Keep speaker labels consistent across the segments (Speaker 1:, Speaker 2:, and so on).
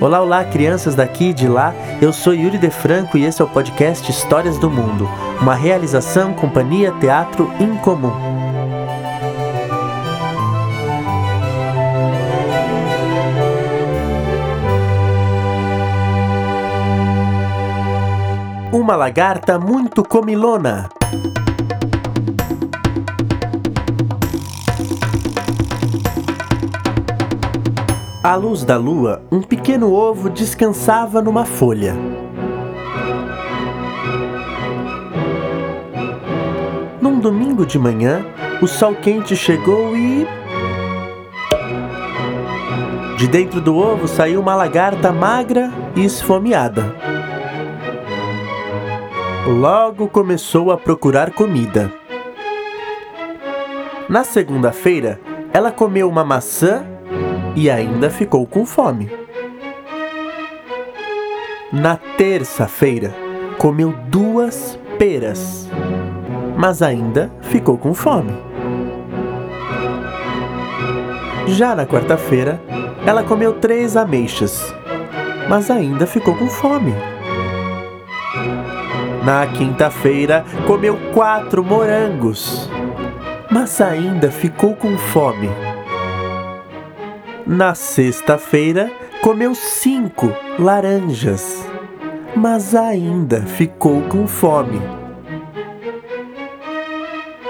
Speaker 1: Olá, olá, crianças daqui e de lá. Eu sou Yuri De Franco e esse é o podcast Histórias do Mundo, uma realização Companhia Teatro Incomum. Uma lagarta muito comilona. À luz da lua, um pequeno ovo descansava numa folha. Num domingo de manhã, o sol quente chegou e. De dentro do ovo saiu uma lagarta magra e esfomeada. Logo começou a procurar comida. Na segunda-feira, ela comeu uma maçã e ainda ficou com fome. Na terça-feira, comeu duas peras, mas ainda ficou com fome. Já na quarta-feira, ela comeu três ameixas, mas ainda ficou com fome. Na quinta-feira, comeu quatro morangos, mas ainda ficou com fome. Na sexta-feira, comeu cinco laranjas, mas ainda ficou com fome.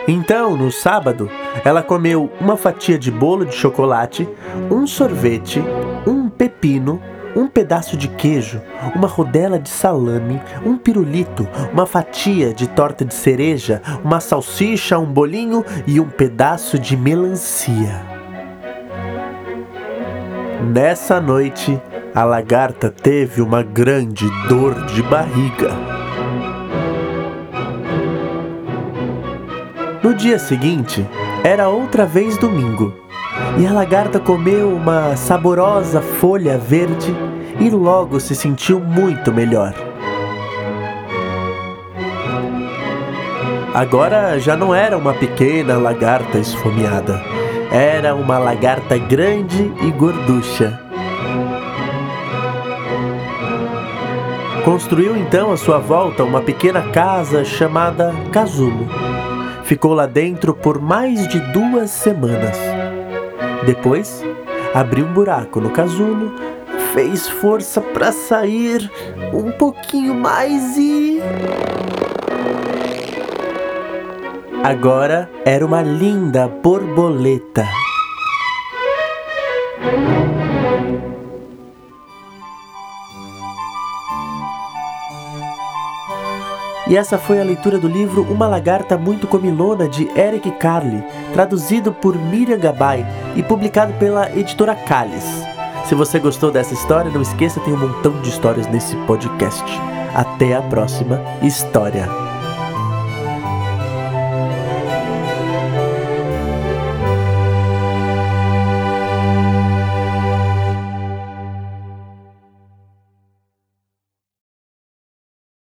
Speaker 1: Então, no sábado, ela comeu uma fatia de bolo de chocolate, um sorvete, um pepino, um pedaço de queijo, uma rodela de salame, um pirulito, uma fatia de torta de cereja, uma salsicha, um bolinho e um pedaço de melancia. Nessa noite, a lagarta teve uma grande dor de barriga. No dia seguinte, era outra vez domingo, e a lagarta comeu uma saborosa folha verde e logo se sentiu muito melhor. Agora já não era uma pequena lagarta esfomeada era uma lagarta grande e gorducha. Construiu então à sua volta uma pequena casa chamada Casulo. Ficou lá dentro por mais de duas semanas. Depois, abriu um buraco no casulo, fez força para sair um pouquinho mais e. Agora era uma linda borboleta. E essa foi a leitura do livro Uma Lagarta Muito Comilona de Eric Carle, traduzido por Miriam Gabay e publicado pela editora Calles. Se você gostou dessa história, não esqueça, tem um montão de histórias nesse podcast. Até a próxima história.